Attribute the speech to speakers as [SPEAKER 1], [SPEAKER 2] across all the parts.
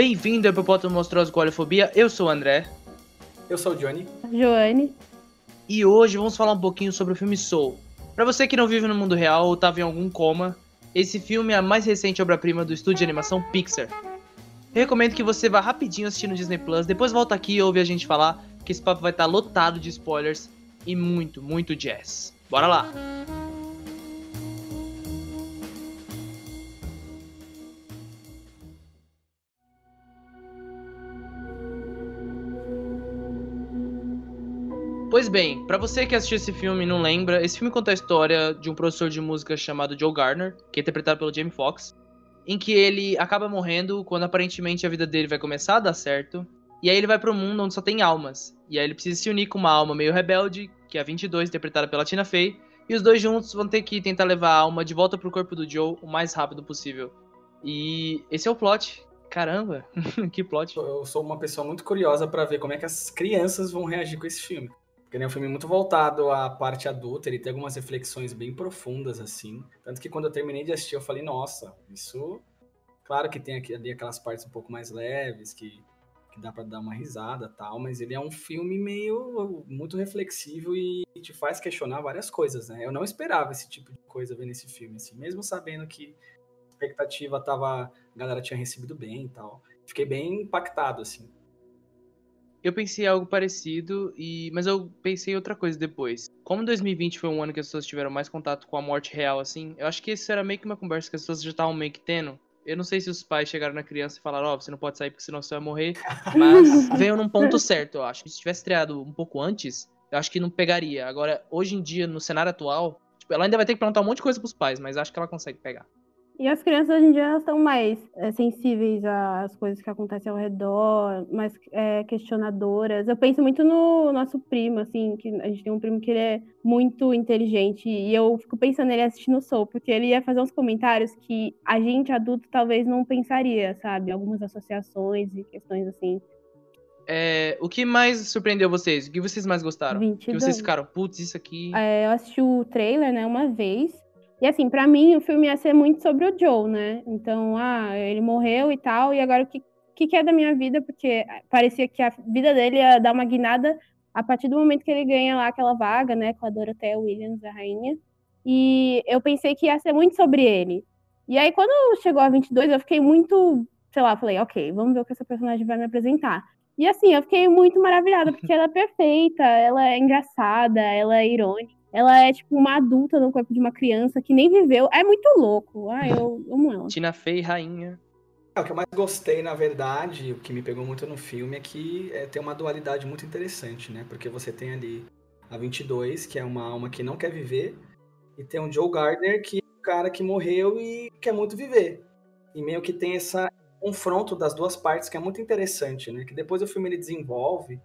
[SPEAKER 1] Bem-vindo ao Hipopótamo Monstruoso com Olhofobia. Eu sou o André.
[SPEAKER 2] Eu sou o Johnny.
[SPEAKER 3] Joane.
[SPEAKER 1] E hoje vamos falar um pouquinho sobre o filme Soul. Pra você que não vive no mundo real ou tava em algum coma, esse filme é a mais recente obra-prima do estúdio de animação Pixar. Eu recomendo que você vá rapidinho assistir no Disney Plus, depois volta aqui e ouve a gente falar, que esse papo vai estar lotado de spoilers e muito, muito jazz. Bora lá! Pois bem, pra você que assistiu esse filme e não lembra, esse filme conta a história de um professor de música chamado Joe Garner, que é interpretado pelo Jamie Foxx, em que ele acaba morrendo quando aparentemente a vida dele vai começar a dar certo, e aí ele vai pro mundo onde só tem almas, e aí ele precisa se unir com uma alma meio rebelde, que é a 22, interpretada pela Tina Fey, e os dois juntos vão ter que tentar levar a alma de volta pro corpo do Joe o mais rápido possível. E esse é o plot. Caramba, que plot.
[SPEAKER 2] Eu sou uma pessoa muito curiosa pra ver como é que as crianças vão reagir com esse filme. Porque é um filme muito voltado à parte adulta, ele tem algumas reflexões bem profundas, assim. Tanto que quando eu terminei de assistir, eu falei, nossa, isso. Claro que tem ali aquelas partes um pouco mais leves, que, que dá para dar uma risada tal, mas ele é um filme meio muito reflexivo e te faz questionar várias coisas, né? Eu não esperava esse tipo de coisa ver nesse filme, assim, mesmo sabendo que a expectativa tava. A galera tinha recebido bem e tal. Fiquei bem impactado, assim.
[SPEAKER 1] Eu pensei algo parecido, e mas eu pensei outra coisa depois. Como 2020 foi um ano que as pessoas tiveram mais contato com a morte real, assim, eu acho que isso era meio que uma conversa que as pessoas já estavam meio que tendo. Eu não sei se os pais chegaram na criança e falaram, ó, oh, você não pode sair porque senão você vai morrer. Mas veio num ponto certo, eu acho. Se tivesse estreado um pouco antes, eu acho que não pegaria. Agora, hoje em dia, no cenário atual, tipo, ela ainda vai ter que perguntar um monte de coisa pros pais, mas acho que ela consegue pegar.
[SPEAKER 3] E as crianças hoje em dia estão mais é, sensíveis às coisas que acontecem ao redor, mais é, questionadoras. Eu penso muito no nosso primo, assim, que a gente tem um primo que ele é muito inteligente e eu fico pensando nele assistindo o Soul, porque ele ia fazer uns comentários que a gente adulto talvez não pensaria, sabe? Algumas associações e questões assim.
[SPEAKER 1] É, o que mais surpreendeu vocês? O que vocês mais gostaram?
[SPEAKER 3] 22.
[SPEAKER 1] Que vocês ficaram, putz, isso aqui.
[SPEAKER 3] É, eu assisti o trailer, né, uma vez. E assim, para mim, o filme ia ser muito sobre o Joe, né? Então, ah, ele morreu e tal, e agora o que, que, que é da minha vida? Porque parecia que a vida dele ia dar uma guinada a partir do momento que ele ganha lá aquela vaga, né, com a Dorothea Williams, a rainha. E eu pensei que ia ser muito sobre ele. E aí, quando chegou a 22, eu fiquei muito, sei lá, falei, ok, vamos ver o que essa personagem vai me apresentar. E assim, eu fiquei muito maravilhada, porque ela é perfeita, ela é engraçada, ela é irônica ela é tipo uma adulta no corpo de uma criança que nem viveu. É muito louco. Ah, eu amo ela.
[SPEAKER 1] Tina Fey, rainha.
[SPEAKER 2] É, o que eu mais gostei, na verdade, o que me pegou muito no filme é que é, tem uma dualidade muito interessante, né? Porque você tem ali a 22, que é uma alma que não quer viver, e tem o Joe Gardner, que é um cara que morreu e quer muito viver. E meio que tem esse confronto das duas partes que é muito interessante, né? Que depois o filme ele desenvolve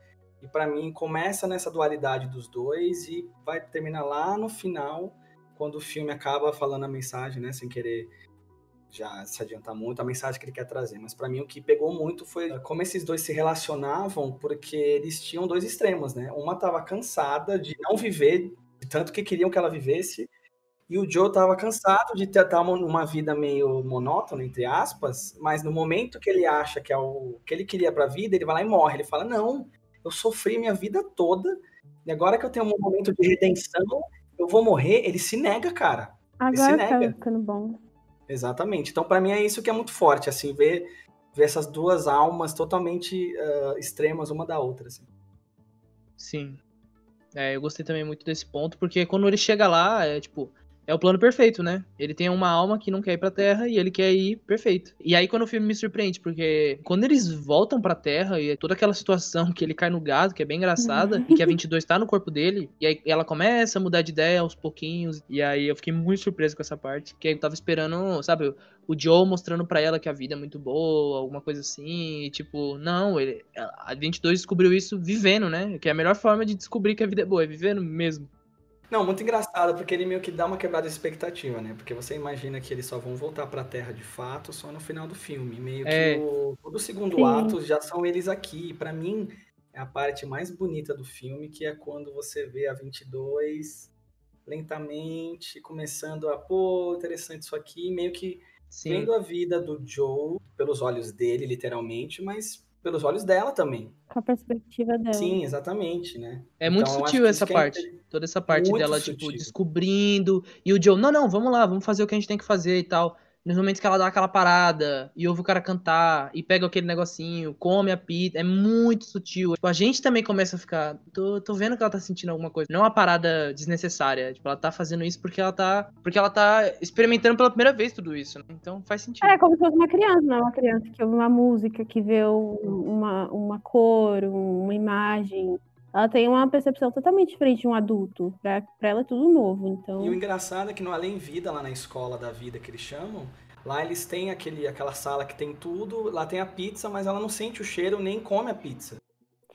[SPEAKER 2] e para mim começa nessa dualidade dos dois e vai terminar lá no final, quando o filme acaba falando a mensagem, né, sem querer já se adiantar muito, a mensagem que ele quer trazer. Mas para mim o que pegou muito foi como esses dois se relacionavam, porque eles tinham dois extremos, né? Uma estava cansada de não viver, tanto que queriam que ela vivesse, e o Joe estava cansado de ter uma vida meio monótona, entre aspas, mas no momento que ele acha que é o que ele queria para a vida, ele vai lá e morre. Ele fala: Não, eu sofri minha vida toda, e agora que eu tenho um momento de redenção, eu vou morrer. Ele se nega, cara.
[SPEAKER 3] Agora tá ficando bom.
[SPEAKER 2] Exatamente. Então, para mim, é isso que é muito forte, assim, ver, ver essas duas almas totalmente uh, extremas uma da outra, assim.
[SPEAKER 1] Sim. É, eu gostei também muito desse ponto, porque quando ele chega lá, é tipo, é o plano perfeito, né? Ele tem uma alma que não quer ir pra Terra e ele quer ir perfeito. E aí quando o filme me surpreende, porque quando eles voltam pra Terra e toda aquela situação que ele cai no gado, que é bem engraçada, e que a 22 tá no corpo dele, e aí ela começa a mudar de ideia aos pouquinhos, e aí eu fiquei muito surpreso com essa parte, que eu tava esperando, sabe, o Joe mostrando para ela que a vida é muito boa, alguma coisa assim, e tipo, não, ele, a 22 descobriu isso vivendo, né? Que é a melhor forma de descobrir que a vida é boa, é vivendo mesmo.
[SPEAKER 2] Não, muito engraçado, porque ele meio que dá uma quebrada de expectativa, né? Porque você imagina que eles só vão voltar pra Terra de fato só no final do filme. Meio é. que o, todo o segundo Sim. ato já são eles aqui. Para mim, é a parte mais bonita do filme, que é quando você vê a 22 lentamente começando a, pô, interessante isso aqui, meio que Sim. vendo a vida do Joe pelos olhos dele, literalmente, mas pelos olhos dela também.
[SPEAKER 3] Com a perspectiva dela.
[SPEAKER 2] Sim, exatamente, né?
[SPEAKER 1] É muito então, sutil essa parte. É toda essa parte dela, tipo, sutil. tipo, descobrindo. E o Joe, não, não, vamos lá, vamos fazer o que a gente tem que fazer e tal nos momentos que ela dá aquela parada e ouve o cara cantar e pega aquele negocinho, come a pizza, é muito sutil. Tipo, a gente também começa a ficar, tô, tô vendo que ela tá sentindo alguma coisa. Não é uma parada desnecessária, tipo, ela tá fazendo isso porque ela tá, porque ela tá experimentando pela primeira vez tudo isso, né? Então faz sentido.
[SPEAKER 3] É como se fosse uma criança, não é uma criança que ouve uma música, que vê uma, uma cor, uma imagem, ela tem uma percepção totalmente diferente de um adulto. Pra, pra ela é tudo novo, então...
[SPEAKER 2] E o engraçado é que no Além Vida, lá na escola da vida que eles chamam, lá eles têm aquele, aquela sala que tem tudo, lá tem a pizza, mas ela não sente o cheiro nem come a pizza.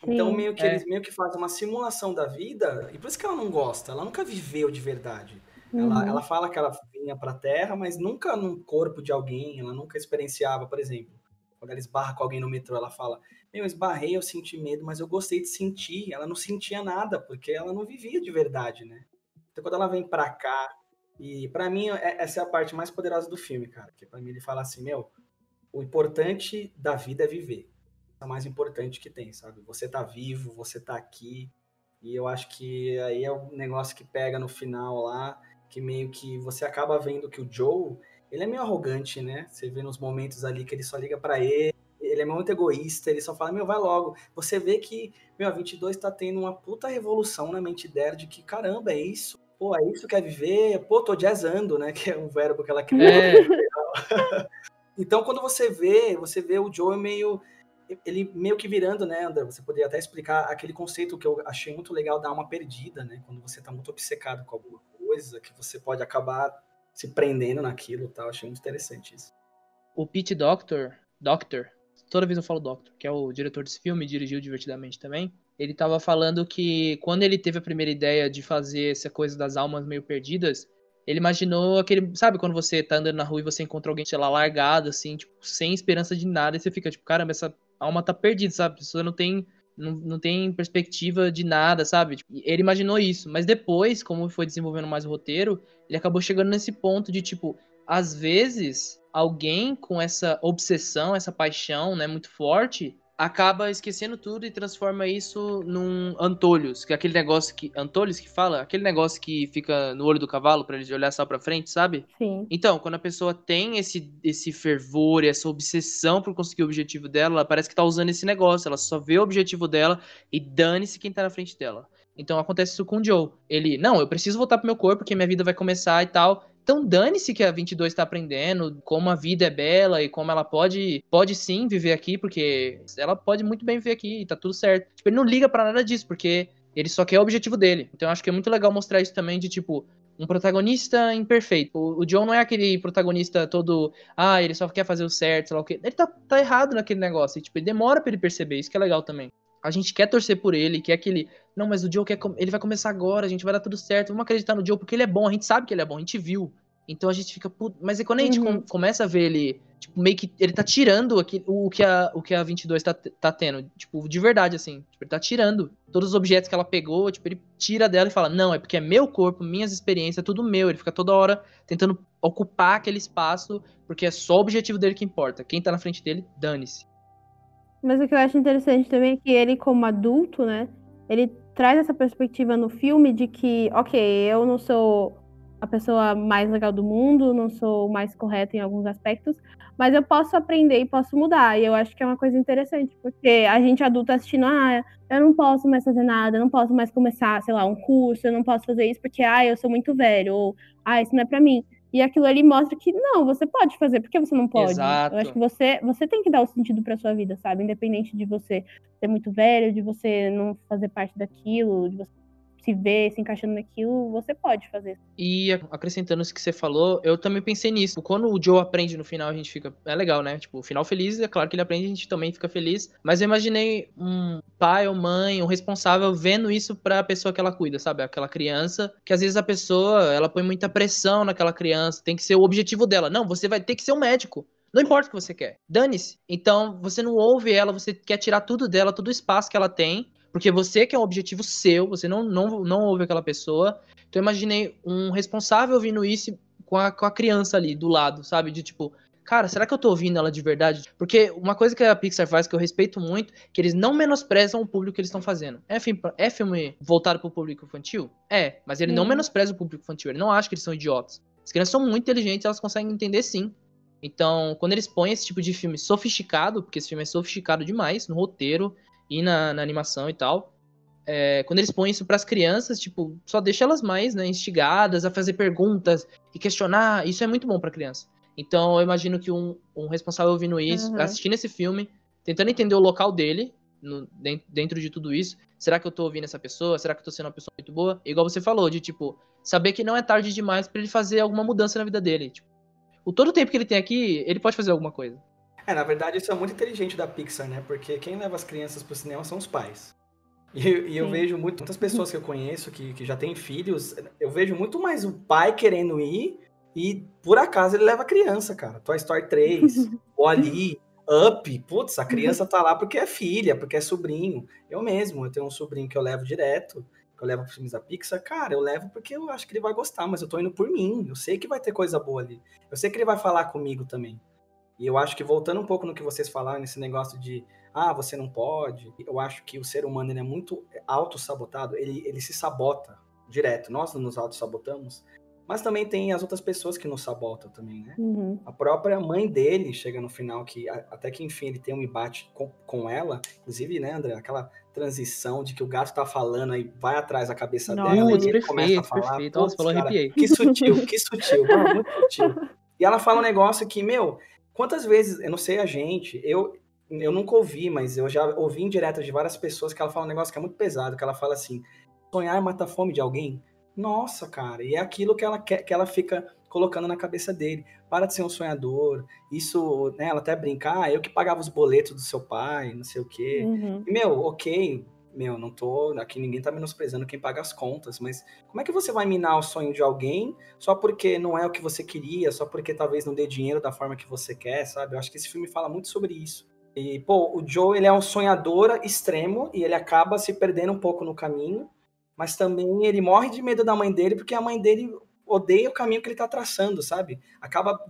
[SPEAKER 2] Sim, então meio que é. eles meio que fazem uma simulação da vida, e por isso que ela não gosta, ela nunca viveu de verdade. Uhum. Ela, ela fala que ela vinha pra Terra, mas nunca num corpo de alguém, ela nunca experienciava, por exemplo, quando ela esbarra com alguém no metrô, ela fala: eu esbarrei, eu senti medo, mas eu gostei de sentir. Ela não sentia nada, porque ela não vivia de verdade, né? Então quando ela vem pra cá, e para mim é, essa é a parte mais poderosa do filme, cara. Que para mim ele fala assim, meu, o importante da vida é viver. É o mais importante que tem, sabe? Você tá vivo, você tá aqui. E eu acho que aí é um negócio que pega no final lá, que meio que você acaba vendo que o Joe, ele é meio arrogante, né? Você vê nos momentos ali que ele só liga para ele ele é muito egoísta, ele só fala, meu, vai logo. Você vê que, meu, a 22 tá tendo uma puta revolução na mente dela de que, caramba, é isso. Pô, é isso que é viver. Pô, tô jazzando, né? Que é um verbo que ela criou. É. então, quando você vê, você vê o Joe meio ele meio que virando, né, André? Você poderia até explicar aquele conceito que eu achei muito legal da alma perdida, né? Quando você tá muito obcecado com alguma coisa, que você pode acabar se prendendo naquilo tal. Achei muito interessante isso.
[SPEAKER 1] O Pete Doctor, Doctor, toda vez eu falo Doctor, que é o diretor desse filme, dirigiu divertidamente também. Ele tava falando que quando ele teve a primeira ideia de fazer essa coisa das almas meio perdidas, ele imaginou aquele, sabe, quando você tá andando na rua e você encontra alguém, sei lá, largado, assim, tipo, sem esperança de nada, e você fica tipo, caramba, essa alma tá perdida, sabe? A pessoa não tem não, não tem perspectiva de nada, sabe? Tipo, ele imaginou isso, mas depois, como foi desenvolvendo mais o roteiro, ele acabou chegando nesse ponto de tipo, às vezes alguém com essa obsessão, essa paixão, né, muito forte, acaba esquecendo tudo e transforma isso num antolhos, que é aquele negócio que antolhos que fala, aquele negócio que fica no olho do cavalo para ele olhar só para frente, sabe?
[SPEAKER 3] Sim.
[SPEAKER 1] Então, quando a pessoa tem esse esse fervor, essa obsessão por conseguir o objetivo dela, ela parece que tá usando esse negócio, ela só vê o objetivo dela e dane-se quem tá na frente dela. Então acontece isso com o Joe. Ele, não, eu preciso voltar pro meu corpo porque minha vida vai começar e tal. Então dane-se que a 22 está aprendendo como a vida é bela e como ela pode pode sim viver aqui, porque ela pode muito bem viver aqui e tá tudo certo. Tipo, ele não liga para nada disso, porque ele só quer o objetivo dele. Então acho que é muito legal mostrar isso também de tipo um protagonista imperfeito. O, o John não é aquele protagonista todo, ah, ele só quer fazer o certo, sei lá o quê. Ele tá, tá errado naquele negócio. E, tipo, ele demora para ele perceber, isso que é legal também. A gente quer torcer por ele, quer que ele. Não, mas o Joe quer. Ele vai começar agora, a gente vai dar tudo certo. Vamos acreditar no Joe porque ele é bom, a gente sabe que ele é bom, a gente viu. Então a gente fica, mas é quando a gente uhum. começa a ver ele, tipo, meio que ele tá tirando aqui, o, que a, o que a 22 tá, tá tendo, tipo, de verdade, assim. Tipo, ele tá tirando todos os objetos que ela pegou, tipo, ele tira dela e fala, não, é porque é meu corpo, minhas experiências, é tudo meu. Ele fica toda hora tentando ocupar aquele espaço, porque é só o objetivo dele que importa. Quem tá na frente dele, dane-se.
[SPEAKER 3] Mas o que eu acho interessante também é que ele, como adulto, né, ele traz essa perspectiva no filme de que, ok, eu não sou a pessoa mais legal do mundo, não sou mais correta em alguns aspectos, mas eu posso aprender e posso mudar. E eu acho que é uma coisa interessante, porque a gente adulto assistindo, ah, eu não posso mais fazer nada, eu não posso mais começar, sei lá, um curso, eu não posso fazer isso porque, ah, eu sou muito velho, ou, ah, isso não é para mim. E aquilo ali mostra que não, você pode fazer, porque você não pode.
[SPEAKER 1] Exato.
[SPEAKER 3] Eu acho que você, você tem que dar o sentido para sua vida, sabe? Independente de você ser muito velho, de você não fazer parte daquilo, de você se vê se encaixando naquilo, você pode fazer.
[SPEAKER 1] E acrescentando isso que você falou, eu também pensei nisso. Quando o Joe aprende no final, a gente fica. É legal, né? Tipo, o final feliz, é claro que ele aprende, a gente também fica feliz. Mas eu imaginei um pai ou mãe, um responsável, vendo isso pra pessoa que ela cuida, sabe? Aquela criança, que às vezes a pessoa, ela põe muita pressão naquela criança, tem que ser o objetivo dela. Não, você vai ter que ser um médico. Não importa o que você quer. Dane-se. Então, você não ouve ela, você quer tirar tudo dela, todo o espaço que ela tem porque você quer um objetivo seu, você não, não, não ouve aquela pessoa. Então eu imaginei um responsável ouvindo isso com a, com a criança ali do lado, sabe? De tipo, cara, será que eu tô ouvindo ela de verdade? Porque uma coisa que a Pixar faz que eu respeito muito, que eles não menosprezam o público que eles estão fazendo. É filme, é filme voltado pro público infantil? É, mas ele não menospreza o público infantil, ele não acha que eles são idiotas. As crianças são muito inteligentes, elas conseguem entender sim. Então, quando eles põem esse tipo de filme sofisticado, porque esse filme é sofisticado demais no roteiro e na, na animação e tal, é, quando eles põem isso para as crianças, tipo, só deixa elas mais né, instigadas a fazer perguntas e questionar. Isso é muito bom para criança. Então, eu imagino que um, um responsável ouvindo isso, uhum. assistindo esse filme, tentando entender o local dele no, dentro de tudo isso. Será que eu tô ouvindo essa pessoa? Será que eu tô sendo uma pessoa muito boa? Igual você falou, de tipo, saber que não é tarde demais para ele fazer alguma mudança na vida dele. Tipo, o todo o tempo que ele tem aqui, ele pode fazer alguma coisa.
[SPEAKER 2] É, na verdade, isso é muito inteligente da Pixar, né? Porque quem leva as crianças pro cinema são os pais. E, e eu vejo muito, muitas pessoas que eu conheço que, que já têm filhos, eu vejo muito mais o pai querendo ir e por acaso ele leva a criança, cara. Toy Story 3, o Ali, Up, putz, a criança tá lá porque é filha, porque é sobrinho. Eu mesmo, eu tenho um sobrinho que eu levo direto, que eu levo para filmes da Pixar. Cara, eu levo porque eu acho que ele vai gostar, mas eu tô indo por mim. Eu sei que vai ter coisa boa ali. Eu sei que ele vai falar comigo também. E eu acho que voltando um pouco no que vocês falaram, nesse negócio de ah, você não pode. Eu acho que o ser humano ele é muito auto-sabotado, ele, ele se sabota direto. Nós nos auto-sabotamos, mas também tem as outras pessoas que nos sabotam também, né? Uhum. A própria mãe dele chega no final que até que enfim ele tem um embate com, com ela, inclusive, né, André, aquela transição de que o gato tá falando e vai atrás da cabeça Nossa, dela
[SPEAKER 1] e ele começa a falar, perfeito. Nossa, falou arrepiei.
[SPEAKER 2] Que sutil, que sutil, muito sutil. E ela fala um negócio que, meu, quantas vezes, eu não sei a gente, eu eu nunca ouvi, mas eu já ouvi em direto de várias pessoas que ela fala um negócio que é muito pesado, que ela fala assim: sonhar mata a fome de alguém. Nossa, cara, e é aquilo que ela quer, que ela fica colocando na cabeça dele. Para de ser um sonhador. Isso, né, ela até brincar, ah, eu que pagava os boletos do seu pai, não sei o quê. Uhum. E, meu, ok, meu, não tô. Aqui ninguém tá menosprezando quem paga as contas, mas como é que você vai minar o sonho de alguém só porque não é o que você queria, só porque talvez não dê dinheiro da forma que você quer, sabe? Eu acho que esse filme fala muito sobre isso. E, pô, o Joe, ele é um sonhador extremo e ele acaba se perdendo um pouco no caminho mas também ele morre de medo da mãe dele porque a mãe dele odeia o caminho que ele está traçando, sabe? Acaba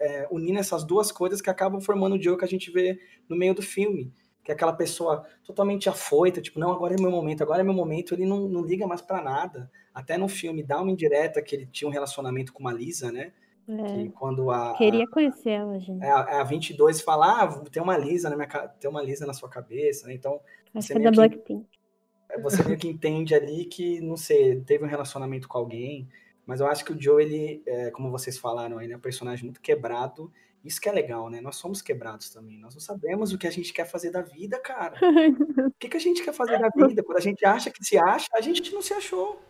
[SPEAKER 2] é, unindo essas duas coisas que acabam formando o Joe que a gente vê no meio do filme. Que é aquela pessoa totalmente afoita, tipo, não, agora é meu momento, agora é meu momento, ele não, não liga mais para nada. Até no filme dá uma indireta que ele tinha um relacionamento com uma Lisa, né?
[SPEAKER 3] É. quando a. Queria conhecer ela, gente.
[SPEAKER 2] É, a, a 22 fala, ah, tem uma Lisa na minha tem uma Lisa na sua cabeça, né? Então.
[SPEAKER 3] Acho que é da Blackpink.
[SPEAKER 2] É, você meio que entende ali que, não sei, teve um relacionamento com alguém, mas eu acho que o Joe, ele, é, como vocês falaram aí, é um personagem muito quebrado. Isso que é legal, né? Nós somos quebrados também. Nós não sabemos o que a gente quer fazer da vida, cara. o que, que a gente quer fazer da vida? Quando a gente acha que se acha, a gente não se achou.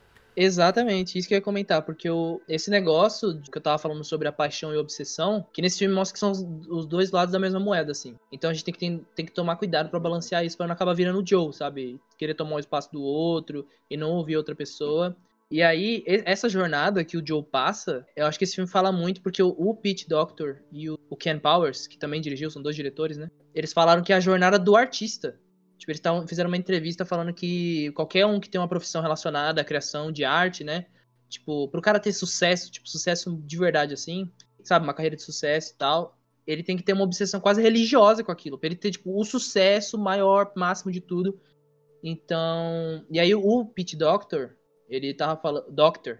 [SPEAKER 1] Exatamente, isso que eu ia comentar, porque o, esse negócio que eu tava falando sobre a paixão e a obsessão, que nesse filme mostra que são os, os dois lados da mesma moeda, assim. Então a gente tem que, tem, tem que tomar cuidado para balancear isso pra não acabar virando o Joe, sabe? Querer tomar o espaço do outro e não ouvir outra pessoa. E aí, essa jornada que o Joe passa, eu acho que esse filme fala muito porque o, Pete Doctor e o, Ken Powers, que também dirigiu, são dois diretores, né? Eles falaram que é a jornada do artista. Tipo, eles fizeram uma entrevista falando que qualquer um que tem uma profissão relacionada à criação de arte, né? Tipo, pro cara ter sucesso, tipo, sucesso de verdade, assim, sabe, uma carreira de sucesso e tal, ele tem que ter uma obsessão quase religiosa com aquilo, pra ele ter, tipo, o sucesso maior, máximo de tudo. Então. E aí o Pete Doctor, ele tava falando. Doctor,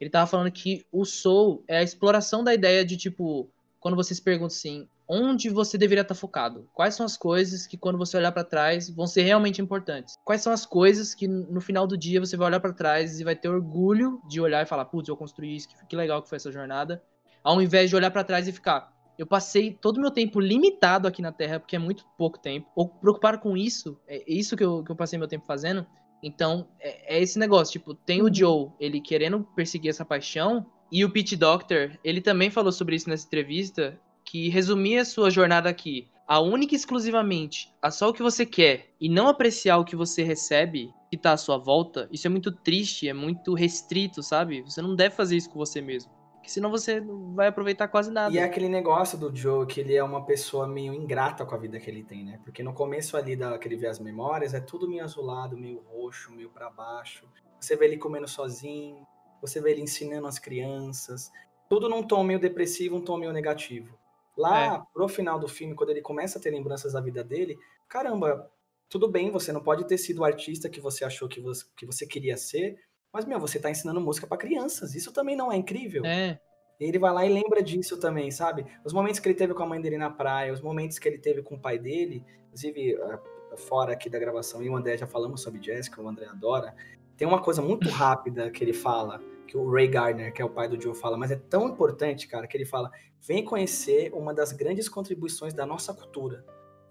[SPEAKER 1] ele tava falando que o Soul é a exploração da ideia de, tipo, quando você se pergunta assim, onde você deveria estar focado? Quais são as coisas que quando você olhar para trás vão ser realmente importantes? Quais são as coisas que no final do dia você vai olhar para trás e vai ter orgulho de olhar e falar, putz, eu construí isso, que legal que foi essa jornada, ao invés de olhar para trás e ficar, eu passei todo o meu tempo limitado aqui na Terra, porque é muito pouco tempo, ou preocupar com isso, é isso que eu, que eu passei meu tempo fazendo. Então, é, é esse negócio, tipo, tem o uhum. Joe, ele querendo perseguir essa paixão, e o Pete Doctor, ele também falou sobre isso nessa entrevista, que resumir a sua jornada aqui a única e exclusivamente a só o que você quer e não apreciar o que você recebe que tá à sua volta, isso é muito triste, é muito restrito, sabe? Você não deve fazer isso com você mesmo. Porque senão você não vai aproveitar quase nada.
[SPEAKER 2] E é aquele negócio do Joe que ele é uma pessoa meio ingrata com a vida que ele tem, né? Porque no começo ali da que ele vê as memórias, é tudo meio azulado, meio roxo, meio para baixo. Você vê ele comendo sozinho, você vê ele ensinando as crianças, tudo num tom meio depressivo, um tom meio negativo. Lá, é. pro final do filme, quando ele começa a ter lembranças da vida dele, caramba, tudo bem, você não pode ter sido o artista que você achou que você, que você queria ser, mas, meu, você tá ensinando música para crianças. Isso também não é incrível?
[SPEAKER 1] É.
[SPEAKER 2] E ele vai lá e lembra disso também, sabe? Os momentos que ele teve com a mãe dele na praia, os momentos que ele teve com o pai dele, inclusive eh, fora aqui da gravação, e o André já falamos sobre que o André adora. Tem uma coisa muito rápida que ele fala, que o Ray Gardner, que é o pai do Joe, fala, mas é tão importante, cara, que ele fala: vem conhecer uma das grandes contribuições da nossa cultura.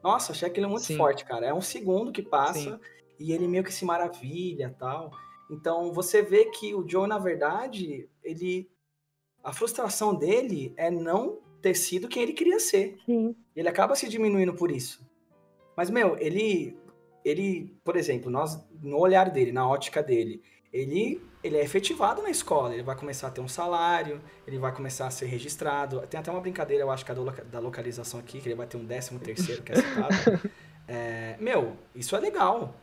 [SPEAKER 2] Nossa, achei aquilo muito Sim. forte, cara. É um segundo que passa Sim. e ele meio que se maravilha tal. Então você vê que o Joe, na verdade, ele. A frustração dele é não ter sido quem ele queria ser.
[SPEAKER 3] Sim.
[SPEAKER 2] Ele acaba se diminuindo por isso. Mas, meu, ele. Ele, por exemplo, nós, no olhar dele, na ótica dele, ele, ele é efetivado na escola. Ele vai começar a ter um salário, ele vai começar a ser registrado. Tem até uma brincadeira, eu acho que é da localização aqui, que ele vai ter um décimo terceiro, que é citado. É, meu, isso é legal.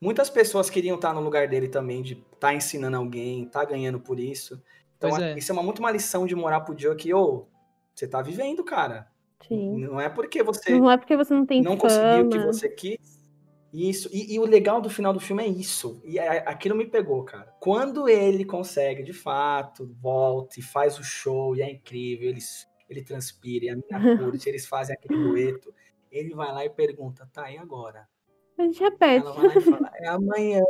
[SPEAKER 2] Muitas pessoas queriam estar no lugar dele também, de estar tá ensinando alguém, estar tá ganhando por isso. Então, é. isso é uma, muito uma lição de morar pro Joe que, ô, oh, você tá vivendo, cara.
[SPEAKER 3] Sim.
[SPEAKER 2] Não é porque você.
[SPEAKER 3] Não é porque você não tem
[SPEAKER 2] Não
[SPEAKER 3] fama.
[SPEAKER 2] conseguiu o que você quis. Isso. E, e, o legal do final do filme é isso. E é, aquilo me pegou, cara. Quando ele consegue, de fato, volta e faz o show, e é incrível, ele, ele transpira, e a mina curte, eles fazem aquele dueto. Ele vai lá e pergunta, tá, e agora?
[SPEAKER 3] A gente repete.
[SPEAKER 2] Ela vai lá fala, é amanhã,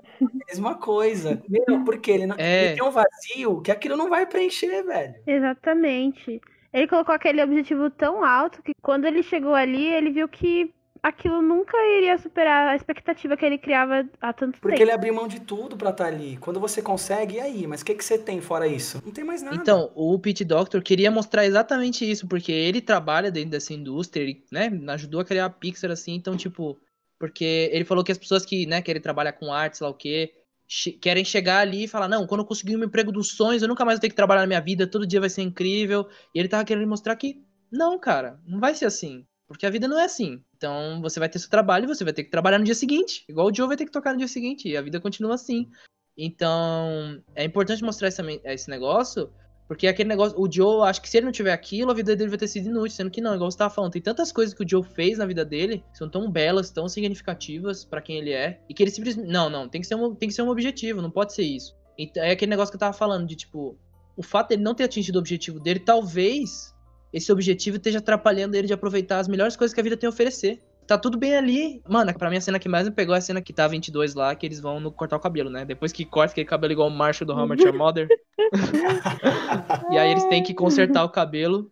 [SPEAKER 2] mesma coisa. Meu, porque ele, não, é. ele tem um vazio que aquilo não vai preencher, velho.
[SPEAKER 3] Exatamente. Ele colocou aquele objetivo tão alto que quando ele chegou ali, ele viu que aquilo nunca iria superar a expectativa que ele criava há tanto
[SPEAKER 2] Porque tempo.
[SPEAKER 3] Porque
[SPEAKER 2] ele abriu mão de tudo para estar tá ali. Quando você consegue, e aí? Mas o que, que você tem fora isso? Não tem mais nada.
[SPEAKER 1] Então, o Pete Doctor queria mostrar exatamente isso, porque ele trabalha dentro dessa indústria, ele, né, ajudou a criar a Pixar assim, então, tipo, porque ele falou que as pessoas que, né, querem trabalhar com arte, sei lá o quê, che querem chegar ali e falar, não, quando eu conseguir um emprego dos sonhos, eu nunca mais vou ter que trabalhar na minha vida, todo dia vai ser incrível. E ele tava querendo mostrar que, não, cara, não vai ser assim. Porque a vida não é assim. Então, você vai ter seu trabalho e você vai ter que trabalhar no dia seguinte. Igual o Joe vai ter que tocar no dia seguinte. E a vida continua assim. Então, é importante mostrar esse, esse negócio porque aquele negócio, o Joe, acho que se ele não tiver aquilo, a vida dele vai ter sido inútil, sendo que não, igual você tava falando, tem tantas coisas que o Joe fez na vida dele, que são tão belas, tão significativas para quem ele é, e que ele simplesmente, não, não, tem que ser um, tem que ser um objetivo, não pode ser isso. Então, é aquele negócio que eu tava falando de tipo, o fato dele não ter atingido o objetivo dele, talvez esse objetivo esteja atrapalhando ele de aproveitar as melhores coisas que a vida tem a oferecer tá tudo bem ali. Mano, pra mim a cena que mais me pegou é a cena que tá 22 lá, que eles vão no cortar o cabelo, né? Depois que corta aquele cabelo igual o Marshall do How Your Mother. e aí eles têm que consertar o cabelo.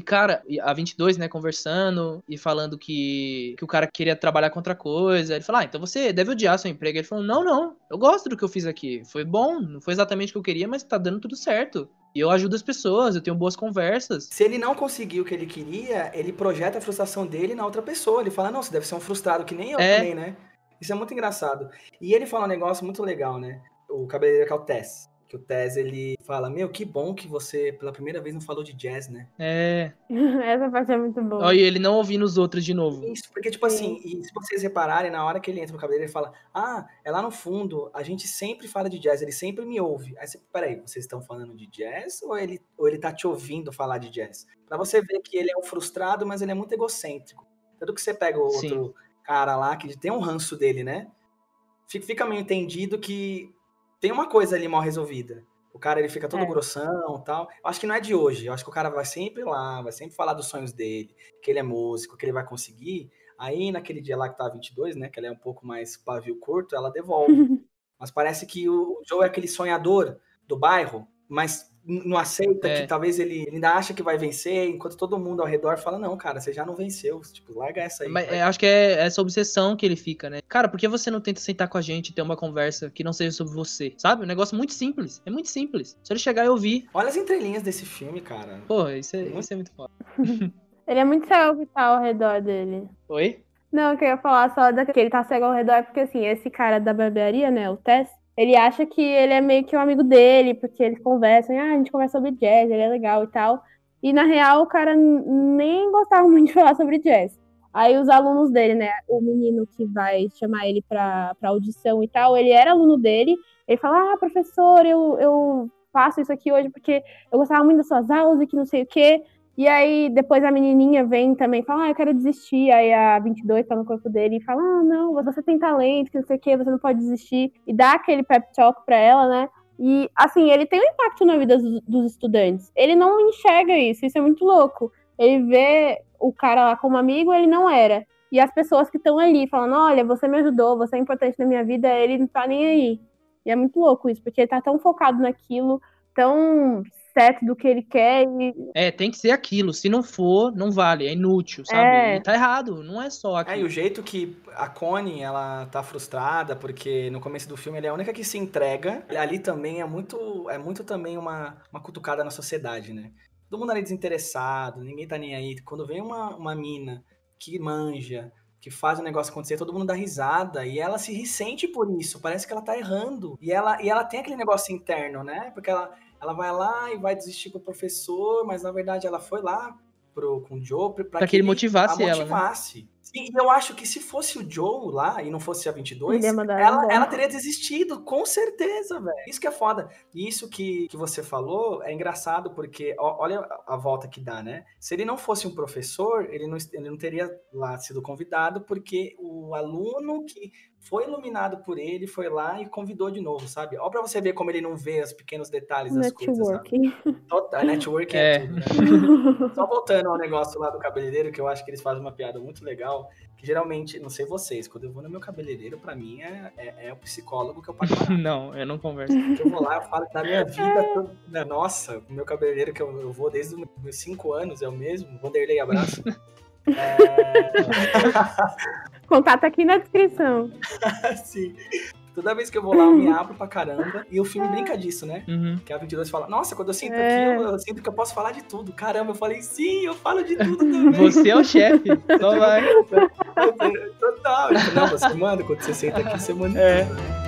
[SPEAKER 1] E, cara, a 22, né, conversando e falando que, que o cara queria trabalhar com outra coisa. Ele falou, ah, então você deve odiar seu emprego. Ele falou, não, não, eu gosto do que eu fiz aqui. Foi bom, não foi exatamente o que eu queria, mas tá dando tudo certo. E eu ajudo as pessoas, eu tenho boas conversas.
[SPEAKER 2] Se ele não conseguiu o que ele queria, ele projeta a frustração dele na outra pessoa. Ele fala, não, você deve ser um frustrado que nem eu é. também, né? Isso é muito engraçado. E ele fala um negócio muito legal, né? O cabeleireiro que é o Tess que o Tez ele fala: Meu, que bom que você pela primeira vez não falou de jazz, né?
[SPEAKER 1] É.
[SPEAKER 3] Essa parte é muito boa.
[SPEAKER 1] Olha, ele não ouvindo os outros de novo.
[SPEAKER 2] Isso, porque, tipo Sim. assim, se vocês repararem, na hora que ele entra no cabelo, ele fala: Ah, é lá no fundo, a gente sempre fala de jazz, ele sempre me ouve. Aí você, peraí, vocês estão falando de jazz ou ele, ou ele tá te ouvindo falar de jazz? Pra você ver que ele é um frustrado, mas ele é muito egocêntrico. Tanto que você pega o Sim. outro cara lá, que tem um ranço dele, né? Fica meio entendido que tem uma coisa ali mal resolvida. O cara ele fica todo é. grossão tal. Eu acho que não é de hoje. Eu acho que o cara vai sempre lá, vai sempre falar dos sonhos dele, que ele é músico, que ele vai conseguir. Aí naquele dia lá que tá 22, né, que ela é um pouco mais pavio curto, ela devolve. Mas parece que o Joe é aquele sonhador do bairro, mas não aceita é. que talvez ele, ele, ainda acha que vai vencer, enquanto todo mundo ao redor fala, não, cara, você já não venceu, tipo, larga essa aí.
[SPEAKER 1] Mas é, acho que é essa obsessão que ele fica, né? Cara, por que você não tenta sentar com a gente e ter uma conversa que não seja sobre você? Sabe? Um negócio muito simples, é muito simples. Se ele chegar e ouvir.
[SPEAKER 2] Olha as entrelinhas desse filme, cara.
[SPEAKER 1] Pô, isso é, muito... isso é muito foda.
[SPEAKER 3] ele é muito cego que tá ao redor dele.
[SPEAKER 1] Oi?
[SPEAKER 3] Não, eu queria falar só da que ele tá cego ao redor, porque assim, esse cara da barbearia, né, o Tess, ele acha que ele é meio que um amigo dele, porque eles conversam, ah, a gente conversa sobre jazz, ele é legal e tal. E na real, o cara nem gostava muito de falar sobre jazz. Aí os alunos dele, né, o menino que vai chamar ele pra, pra audição e tal, ele era aluno dele, ele fala, ah, professor, eu, eu faço isso aqui hoje porque eu gostava muito das suas aulas e que não sei o quê. E aí, depois a menininha vem também fala, ah, eu quero desistir. Aí a 22 tá no corpo dele e fala, ah, não, você tem talento, que não sei o quê, você não pode desistir. E dá aquele pep talk pra ela, né? E, assim, ele tem um impacto na vida dos, dos estudantes. Ele não enxerga isso, isso é muito louco. Ele vê o cara lá como amigo, ele não era. E as pessoas que estão ali falando, olha, você me ajudou, você é importante na minha vida, ele não tá nem aí. E é muito louco isso, porque ele tá tão focado naquilo, tão certo do que ele quer. E...
[SPEAKER 1] É, tem que ser aquilo. Se não for, não vale, é inútil, sabe? É. E tá errado, não é só aquilo.
[SPEAKER 2] É, e o jeito que a Connie, ela tá frustrada, porque no começo do filme ela é a única que se entrega. Ali também é muito, é muito também uma, uma cutucada na sociedade, né? Todo mundo ali desinteressado, ninguém tá nem aí. Quando vem uma, uma mina que manja, que faz o negócio acontecer, todo mundo dá risada e ela se ressente por isso, parece que ela tá errando. E ela, e ela tem aquele negócio interno, né? Porque ela, ela vai lá e vai desistir pro professor, mas na verdade ela foi lá pro, com o Joe pra,
[SPEAKER 1] pra que, que ele motivasse, ela.
[SPEAKER 2] Motivasse. Né? Sim, e eu acho que se fosse o Joe lá e não fosse a 22, ela, ela teria desistido, com certeza, velho. Isso que é foda. E isso que, que você falou é engraçado, porque ó, olha a volta que dá, né? Se ele não fosse um professor, ele não, ele não teria lá sido convidado, porque o aluno que foi iluminado por ele, foi lá e convidou de novo, sabe? Ó pra você ver como ele não vê os pequenos detalhes das
[SPEAKER 3] networking.
[SPEAKER 2] coisas, sabe? Total, networking é, é tudo, né? Só voltando ao negócio lá do cabeleireiro, que eu acho que eles fazem uma piada muito legal, que geralmente, não sei vocês, quando eu vou no meu cabeleireiro, pra mim é, é, é o psicólogo que eu pago
[SPEAKER 1] Não, eu não converso.
[SPEAKER 2] Porque eu vou lá, eu falo da minha vida, toda, né? nossa, o meu cabeleireiro que eu, eu vou desde os meus 5 anos, é o mesmo, Vanderlei Abraço. É...
[SPEAKER 3] Contato aqui na descrição.
[SPEAKER 2] Sim. Toda vez que eu vou lá, eu me abro pra caramba. E o filme brinca disso, né?
[SPEAKER 1] Uhum.
[SPEAKER 2] Que a 22 fala, nossa, quando eu sinto é. aqui, eu, eu, sinto que eu posso falar de tudo. Caramba, eu falei, sim, eu falo de tudo também.
[SPEAKER 1] Você é o chefe, só vai.
[SPEAKER 2] Total. Não, você manda, quando você senta aqui, você manda é. tudo.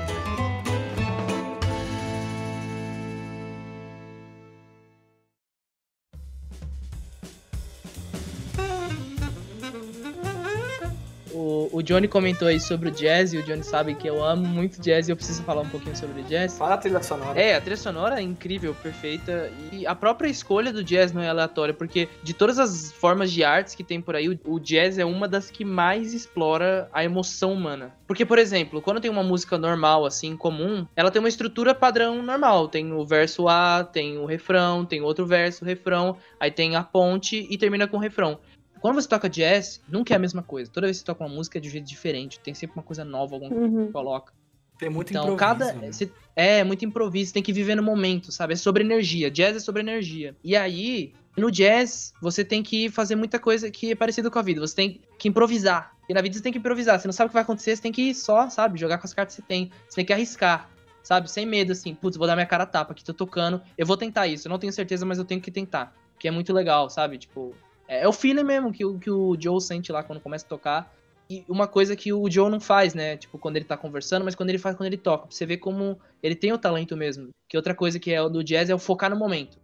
[SPEAKER 1] O Johnny comentou aí sobre o jazz, e o Johnny sabe que eu amo muito jazz e eu preciso falar um pouquinho sobre o jazz.
[SPEAKER 2] Fala a trilha sonora.
[SPEAKER 1] É, a trilha sonora é incrível, perfeita. E a própria escolha do jazz não é aleatória, porque de todas as formas de artes que tem por aí, o jazz é uma das que mais explora a emoção humana. Porque, por exemplo, quando tem uma música normal, assim, comum, ela tem uma estrutura padrão normal. Tem o verso A, tem o refrão, tem outro verso, refrão, aí tem a ponte e termina com o refrão. Quando você toca jazz, nunca é a mesma coisa. Toda vez que você toca uma música é de um jeito diferente. Tem sempre uma coisa nova, alguma coisa uhum. que coloca.
[SPEAKER 2] Tem muito então, improviso. Cada, né?
[SPEAKER 1] você, é, muito improviso. Você tem que viver no momento, sabe? É sobre energia. Jazz é sobre energia. E aí, no jazz, você tem que fazer muita coisa que é parecida com a vida. Você tem que improvisar. E na vida você tem que improvisar. Você não sabe o que vai acontecer, você tem que só, sabe, jogar com as cartas que você tem. Você tem que arriscar, sabe? Sem medo, assim. Putz, vou dar minha cara a tapa aqui, tô tocando. Eu vou tentar isso. Eu não tenho certeza, mas eu tenho que tentar. Que é muito legal, sabe? Tipo, é, é, o feeling mesmo que, que o Joe sente lá quando começa a tocar. E uma coisa que o Joe não faz, né? Tipo, quando ele tá conversando, mas quando ele faz quando ele toca. Pra você ver como ele tem o talento mesmo. Que outra coisa que é o do jazz é o focar no momento.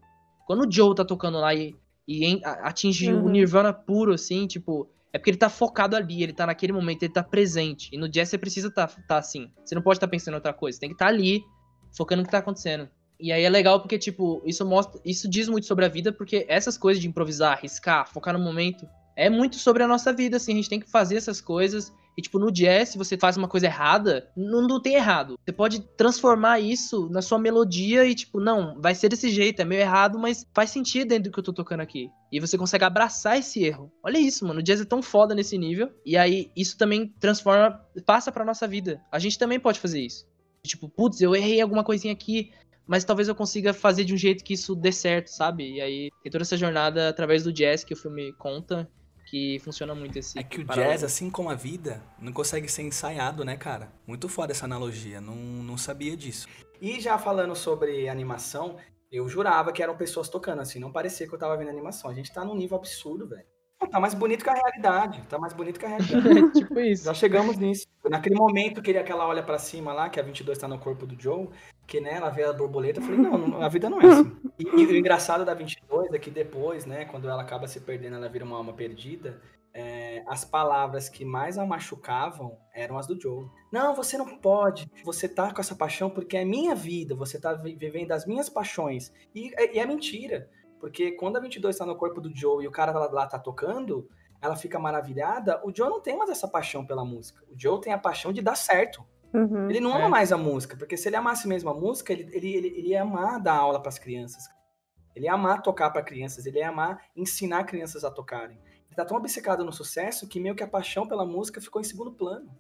[SPEAKER 1] Quando o Joe tá tocando lá e, e atinge uhum. o Nirvana puro, assim, tipo, é porque ele tá focado ali, ele tá naquele momento, ele tá presente. E no jazz você precisa tá, tá assim. Você não pode estar tá pensando em outra coisa. Você tem que estar tá ali, focando no que tá acontecendo. E aí é legal porque, tipo, isso mostra. Isso diz muito sobre a vida, porque essas coisas de improvisar, arriscar, focar no momento, é muito sobre a nossa vida, assim. A gente tem que fazer essas coisas. E, tipo, no jazz, se você faz uma coisa errada, não, não tem errado. Você pode transformar isso na sua melodia e, tipo, não, vai ser desse jeito, é meio errado, mas faz sentido dentro do que eu tô tocando aqui. E você consegue abraçar esse erro. Olha isso, mano. O jazz é tão foda nesse nível. E aí, isso também transforma, passa pra nossa vida. A gente também pode fazer isso. Tipo, putz, eu errei alguma coisinha aqui mas talvez eu consiga fazer de um jeito que isso dê certo, sabe? E aí tem toda essa jornada através do jazz que o filme conta, que funciona muito esse.
[SPEAKER 2] É que o paralelo. jazz, assim como a vida, não consegue ser ensaiado, né, cara? Muito foda essa analogia, não, não sabia disso. E já falando sobre animação, eu jurava que eram pessoas tocando, assim, não parecia que eu tava vendo animação. A gente tá num nível absurdo, velho. Tá mais bonito que a realidade. Tá mais bonito que a realidade.
[SPEAKER 1] tipo isso.
[SPEAKER 2] Já chegamos nisso. Naquele momento que ele, aquela olha para cima lá, que a 22 tá no corpo do Joe, que né, ela vê a borboleta, eu falei, não, a vida não é assim. E, e, o engraçado da 22 é que depois, né, quando ela acaba se perdendo, ela vira uma alma perdida. é, as palavras que mais a machucavam eram as do Joe. Não, você não pode. Você tá com essa paixão porque é minha vida. Você tá vivendo as minhas paixões. E, e é mentira. Porque quando a 22 tá no corpo do Joe e o cara lá, lá tá tocando, ela fica maravilhada. O Joe não tem mais essa paixão pela música. O Joe tem a paixão de dar certo.
[SPEAKER 3] Uhum.
[SPEAKER 2] Ele não ama é. mais a música, porque se ele amasse mesmo a música, ele, ele, ele, ele ia amar dar aula para as crianças. Ele ia amar tocar para crianças, ele ia amar ensinar crianças a tocarem. Ele tá tão obcecado no sucesso que meio que a paixão pela música ficou em segundo plano.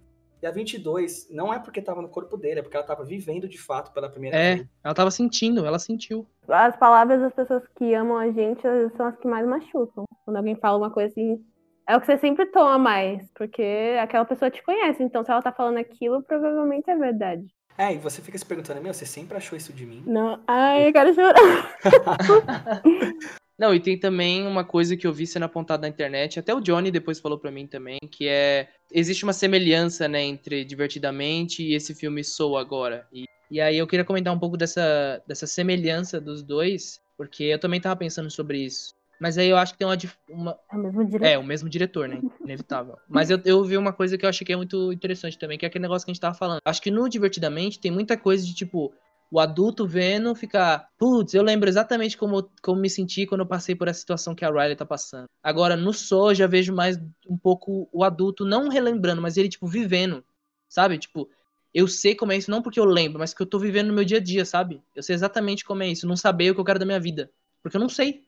[SPEAKER 2] E a 22 não é porque tava no corpo dele, é porque ela tava vivendo de fato pela primeira
[SPEAKER 1] é,
[SPEAKER 2] vez.
[SPEAKER 1] É, ela tava sentindo, ela sentiu.
[SPEAKER 3] As palavras das pessoas que amam a gente são as que mais machucam. Quando alguém fala uma coisa assim, é o que você sempre toma mais, porque aquela pessoa te conhece. Então, se ela tá falando aquilo, provavelmente é verdade.
[SPEAKER 2] É, e você fica se perguntando, meu, você sempre achou isso de mim?
[SPEAKER 3] Não, ai, eu quero chorar.
[SPEAKER 1] Não, e tem também uma coisa que eu vi sendo apontada na internet, até o Johnny depois falou para mim também, que é existe uma semelhança, né, entre Divertidamente e esse filme Soul agora. E, e aí eu queria comentar um pouco dessa, dessa semelhança dos dois, porque eu também tava pensando sobre isso. Mas aí eu acho que tem uma. uma...
[SPEAKER 3] É o mesmo diretor.
[SPEAKER 1] É, o mesmo diretor, né? Inevitável. Mas eu, eu vi uma coisa que eu achei que é muito interessante também, que é aquele negócio que a gente tava falando. Acho que no Divertidamente tem muita coisa de tipo. O adulto vendo ficar, putz, eu lembro exatamente como, como me senti quando eu passei por essa situação que a Riley tá passando. Agora, no Soul, já vejo mais um pouco o adulto não relembrando, mas ele, tipo, vivendo, sabe? Tipo, eu sei como é isso, não porque eu lembro, mas que eu tô vivendo no meu dia a dia, sabe? Eu sei exatamente como é isso, não saber o que eu quero da minha vida. Porque eu não sei.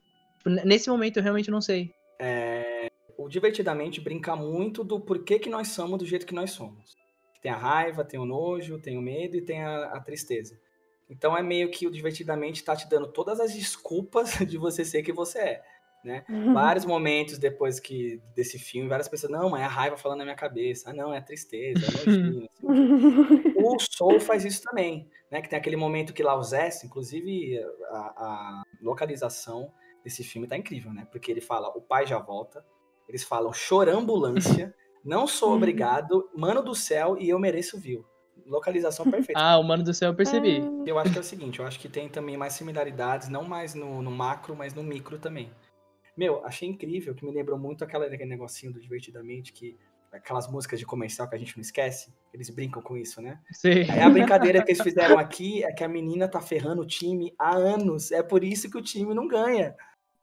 [SPEAKER 1] Nesse momento eu realmente não sei.
[SPEAKER 2] É, o Divertidamente brinca muito do porquê que nós somos do jeito que nós somos. Tem a raiva, tem o nojo, tem o medo e tem a, a tristeza. Então é meio que o Divertidamente tá te dando todas as desculpas de você ser que você é. Né? Uhum. Vários momentos depois que desse filme, várias pessoas, não, mas é a raiva falando na minha cabeça. Ah, não, é a tristeza, é nojinho. assim. o Soul faz isso também, né? Que tem aquele momento que lá o inclusive a, a localização desse filme tá incrível, né? Porque ele fala, o pai já volta, eles falam chorambulância, não sou uhum. obrigado, mano do céu e eu mereço viu. Localização perfeita.
[SPEAKER 1] ah, o mano do céu eu percebi.
[SPEAKER 2] Eu acho que é o seguinte, eu acho que tem também mais similaridades, não mais no, no macro, mas no micro também. Meu, achei incrível, que me lembrou muito aquela, aquele negocinho do Divertidamente, que aquelas músicas de comercial que a gente não esquece, eles brincam com isso, né?
[SPEAKER 1] Sim.
[SPEAKER 2] Aí a brincadeira que eles fizeram aqui é que a menina tá ferrando o time há anos. É por isso que o time não ganha.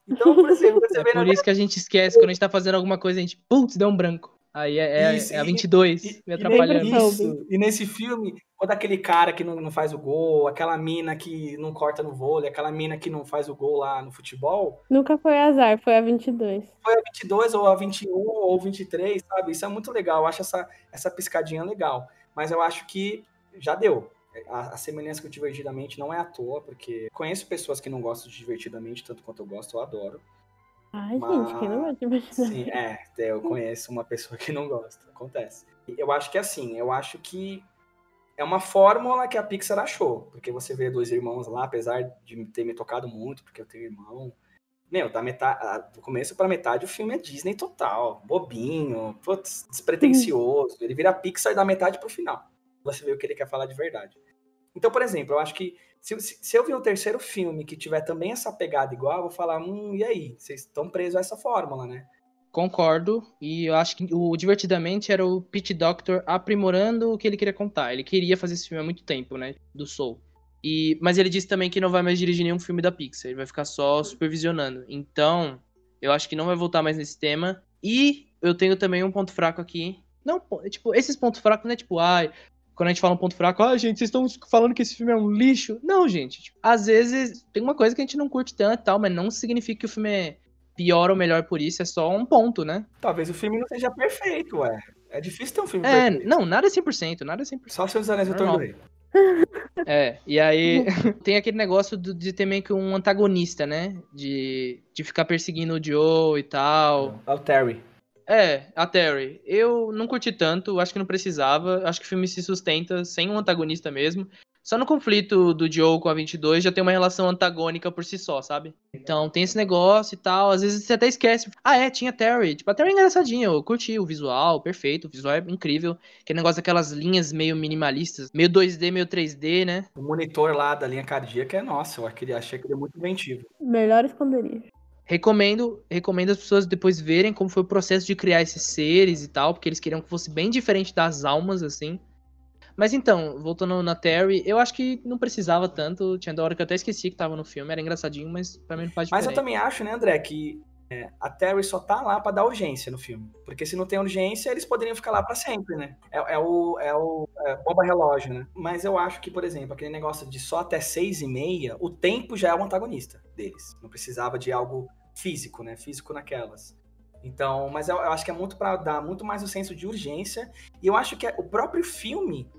[SPEAKER 2] Então, por exemplo,
[SPEAKER 1] você é vê por isso que a gente esquece quando a gente tá fazendo alguma coisa, a gente, putz, deu um branco. Aí é, é, isso, é a 22 e, me atrapalhando.
[SPEAKER 2] Isso. E nesse filme, quando aquele cara que não, não faz o gol, aquela mina que não corta no vôlei, aquela mina que não faz o gol lá no futebol.
[SPEAKER 3] Nunca foi azar, foi a 22.
[SPEAKER 2] Foi a 22 ou a 21 ou 23, sabe? Isso é muito legal. Eu acho essa, essa piscadinha legal. Mas eu acho que já deu a, a, semelhança com o Divertidamente não é à toa, porque conheço pessoas que não gostam de Divertidamente tanto quanto eu gosto, eu adoro.
[SPEAKER 3] Ai, mas... gente, quem não gosta de Divertidamente?
[SPEAKER 2] Sim, é, eu conheço uma pessoa que não gosta, acontece. Eu acho que assim, eu acho que é uma fórmula que a Pixar achou, porque você vê dois irmãos lá, apesar de ter me tocado muito, porque eu tenho irmão, meu, da metade, do começo para metade o filme é Disney total, bobinho, putz, despretensioso. Ele vira Pixar da metade pro final. Você vê o que ele quer falar de verdade. Então, por exemplo, eu acho que se, se eu ver um terceiro filme que tiver também essa pegada igual, eu vou falar, hum, e aí? Vocês estão presos a essa fórmula, né?
[SPEAKER 1] Concordo, e eu acho que o Divertidamente era o Pete Doctor aprimorando o que ele queria contar. Ele queria fazer esse filme há muito tempo, né? Do Soul. E, mas ele disse também que não vai mais dirigir nenhum filme da Pixar, ele vai ficar só supervisionando. Então, eu acho que não vai voltar mais nesse tema. E eu tenho também um ponto fraco aqui. Não, tipo, esses pontos fracos não é tipo, ai, quando a gente fala um ponto fraco, ah, gente, vocês estão falando que esse filme é um lixo. Não, gente. Tipo, às vezes tem uma coisa que a gente não curte tanto e tal, mas não significa que o filme é pior ou melhor por isso, é só um ponto, né?
[SPEAKER 2] Talvez o filme não seja perfeito, ué. É difícil ter um filme
[SPEAKER 1] é,
[SPEAKER 2] perfeito.
[SPEAKER 1] Não, nada é 100%, nada é 100%.
[SPEAKER 2] Só Seus Anéis Retorno Rei.
[SPEAKER 1] É, e aí tem aquele negócio do, de ter meio que um antagonista, né? De, de ficar perseguindo o Joe e tal.
[SPEAKER 2] É o Terry.
[SPEAKER 1] É, a Terry. Eu não curti tanto, acho que não precisava. Acho que o filme se sustenta sem um antagonista mesmo. Só no conflito do Joe com a 22 já tem uma relação antagônica por si só, sabe? Então tem esse negócio e tal. Às vezes você até esquece. Ah, é, tinha Terry. Tipo, a Terry é engraçadinha. Eu curti o visual, perfeito. O visual é incrível. Aquele negócio daquelas linhas meio minimalistas. Meio 2D, meio 3D, né?
[SPEAKER 2] O monitor lá da linha cardíaca é nossa. Eu achei que ele é muito inventivo.
[SPEAKER 3] Melhor esconderijo.
[SPEAKER 1] Recomendo, recomendo as pessoas depois verem como foi o processo de criar esses seres e tal, porque eles queriam que fosse bem diferente das almas, assim. Mas então, voltando na Terry, eu acho que não precisava tanto. Tinha da hora que eu até esqueci que tava no filme, era engraçadinho, mas pra mim não faz diferença.
[SPEAKER 2] Mas eu também acho, né, André, que é, a Terry só tá lá para dar urgência no filme. Porque se não tem urgência, eles poderiam ficar lá para sempre, né? É, é, o, é o é, bomba relógio, né? Mas eu acho que, por exemplo, aquele negócio de só até seis e meia, o tempo já é o antagonista deles. Não precisava de algo físico, né? Físico naquelas. Então, mas eu, eu acho que é muito para dar muito mais o senso de urgência. E eu acho que é, o próprio filme